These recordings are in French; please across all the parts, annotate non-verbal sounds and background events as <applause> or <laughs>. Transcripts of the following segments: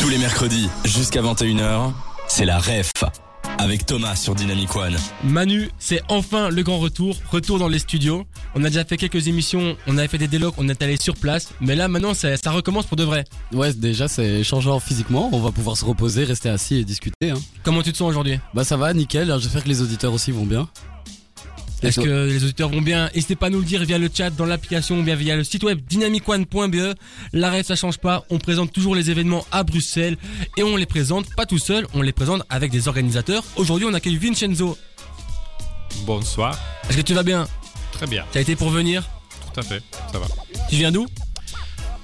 Tous les mercredis, jusqu'à 21h, c'est la REF. Avec Thomas sur Dynamic One. Manu, c'est enfin le grand retour, retour dans les studios. On a déjà fait quelques émissions, on avait fait des délocs, on est allé sur place, mais là maintenant ça, ça recommence pour de vrai. Ouais, déjà c'est changeant physiquement, on va pouvoir se reposer, rester assis et discuter. Hein. Comment tu te sens aujourd'hui? Bah ça va, nickel, j'espère que les auditeurs aussi vont bien. Est-ce que les auditeurs vont bien N'hésitez pas à nous le dire via le chat, dans l'application, ou bien via le site web dynamicone.be. L'arrêt, ça change pas. On présente toujours les événements à Bruxelles et on les présente pas tout seul, on les présente avec des organisateurs. Aujourd'hui, on accueille Vincenzo. Bonsoir. Est-ce que tu vas bien Très bien. T'as été pour venir Tout à fait. Ça va. Tu viens d'où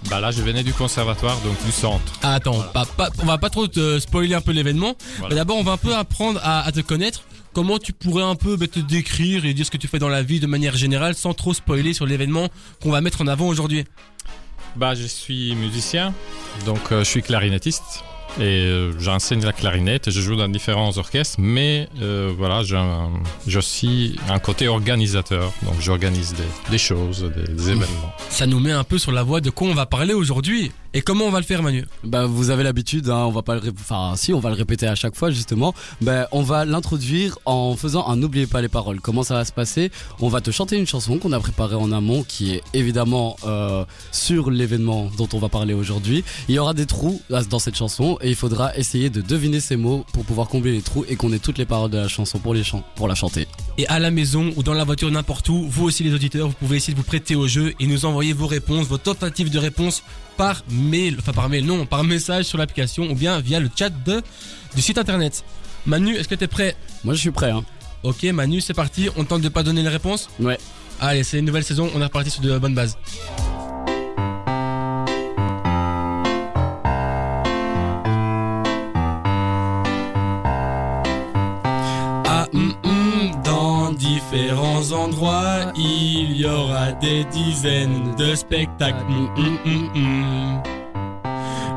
Bah là, je venais du conservatoire, donc du centre. ah, Attends, pas, pas- on va pas trop te spoiler un peu l'événement. Voilà. Mais D'abord, on va un peu apprendre à, à te connaître. Comment tu pourrais un peu bah, te décrire et dire ce que tu fais dans la vie de manière générale sans trop spoiler sur l'événement qu'on va mettre en avant aujourd'hui? Bah, je suis musicien, donc euh, je suis clarinettiste. Et euh, j'enseigne la clarinette et je joue dans différents orchestres, mais euh, voilà, j'ai aussi un côté organisateur. Donc j'organise des, des choses, des, des événements. Ça nous met un peu sur la voie de quoi on va parler aujourd'hui. Et comment on va le faire Manu Bah vous avez l'habitude, hein, on va pas le, enfin si on va le répéter à chaque fois justement. Bah on va l'introduire en faisant un n'oubliez pas les paroles. Comment ça va se passer? On va te chanter une chanson qu'on a préparée en amont, qui est évidemment euh, sur l'événement dont on va parler aujourd'hui. Il y aura des trous dans cette chanson et il faudra essayer de deviner ces mots pour pouvoir combler les trous et qu'on ait toutes les paroles de la chanson pour les chan- pour la chanter. Et à la maison ou dans la voiture n'importe où, vous aussi les auditeurs, vous pouvez essayer de vous prêter au jeu et nous envoyer vos réponses, vos tentatives de réponse par mail, enfin par mail non, par message sur l'application ou bien via le chat de, du site internet. Manu, est-ce que t'es prêt? Moi je suis prêt. Hein. Ok Manu, c'est parti, on tente de pas donner les réponses? Ouais. Allez, c'est une nouvelle saison, on est reparti sur de bonnes bases. Différents endroits, il y aura des dizaines de spectacles. Hum, hum, hum.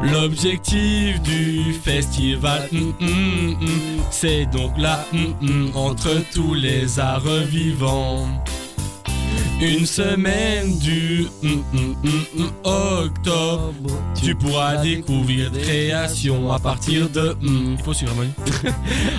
L'objectif du festival, c'est donc là, entre tous les arts vivants. Une semaine du octobre, tu pourras découvrir créations à partir de. il faut suivre, <laughs>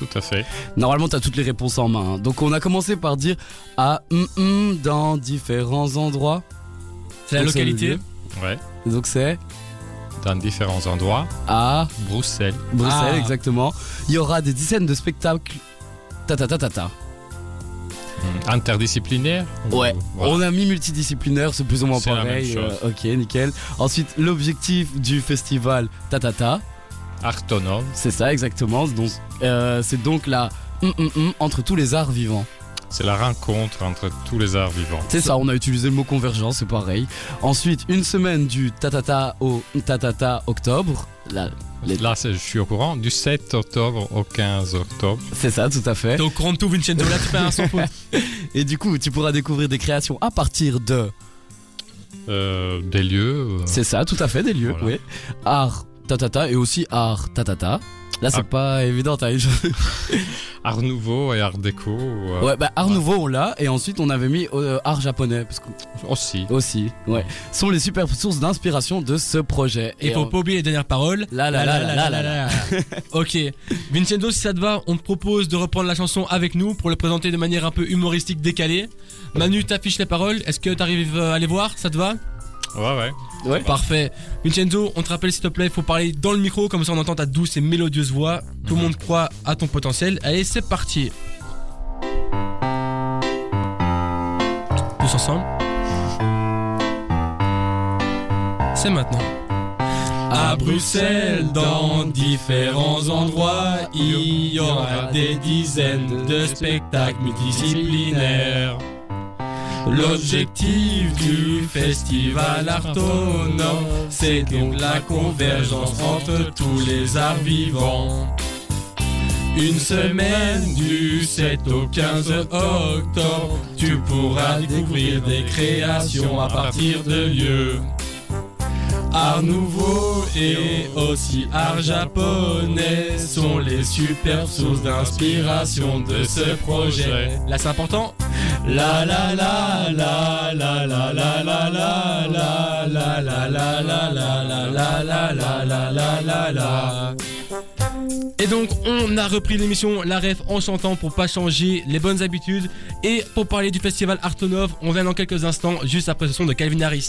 Tout à fait. Normalement, t'as toutes les réponses en main. hein. Donc, on a commencé par dire ah hum, hum dans différents endroits. C'est la localité. Ouais. Donc, c'est Dans différents endroits. à Bruxelles. Bruxelles, Ah. exactement. Il y aura des dizaines de spectacles. Ta ta ta ta ta. Hum, Interdisciplinaire. Ouais. Voilà. On a mis multidisciplinaire, c'est plus ou moins pareil. même chose. euh, ok, nickel. Ensuite, l'objectif du festival ta ta ta. Artonome. C'est ça, exactement. Donc, euh, c'est donc la hum, hum, hum entre tous les arts vivants. C'est la rencontre entre tous les arts vivants. C'est ça, on a utilisé le mot convergence, c'est pareil. Ensuite, une semaine du tatata au tatata octobre. Là, les- Là, je suis au courant. Du 7 octobre au 15 octobre. c'est ça, tout à fait. Courant de tout, Vincenzo, là tu fais un faute. <laughs> Et du coup, tu pourras découvrir des créations à partir de. Euh, des lieux. euh, C'est ça, tout à fait, des lieux, Voilà. oui. Art tatata et aussi art tatata. Là, c'est Ah. pas évident, t'as <laughs> Art nouveau et art déco. euh, Ouais, bah, art Ouais. nouveau, on l'a. Et ensuite, on avait mis euh, art japonais. Parce que, Aussi. aussi, ouais. Sont les superbes sources d'inspiration de ce projet. Et faut on- pas oublier les dernières paroles. Là, là, là, là, là, là. ok. Vincenzo, si ça te va, on te propose de reprendre la chanson avec nous pour le présenter de manière un peu humoristique décalée. Manu t'affiche les paroles. Est-ce que t'arrives à les voir? Ça te va? Ouais, ouais. Ouais. Parfait. Vincenzo, on te rappelle s'il te plaît, il faut parler dans le micro, comme ça on entend ta douce et mélodieuse voix. Tout le monde croit à ton potentiel. Allez, c'est parti. Tous ensemble. C'est maintenant. À Bruxelles, dans différents endroits, il y aura des dizaines de spectacles multidisciplinaires. L'objectif du festival Artonome, c'est donc la convergence entre tous les arts vivants. Une semaine du 7 au 15 octobre, tu pourras découvrir des créations à partir de lieux. Art nouveau et aussi art japonais sont les superbes sources d'inspiration de ce projet. Là c'est important. La la la la la la la la la la la la la la la la la la la la et donc on a repris l'émission La Ref en chantant pour pas changer les bonnes habitudes et pour parler du festival Artonov, on vient dans quelques instants juste après ce son de Calvin Harris.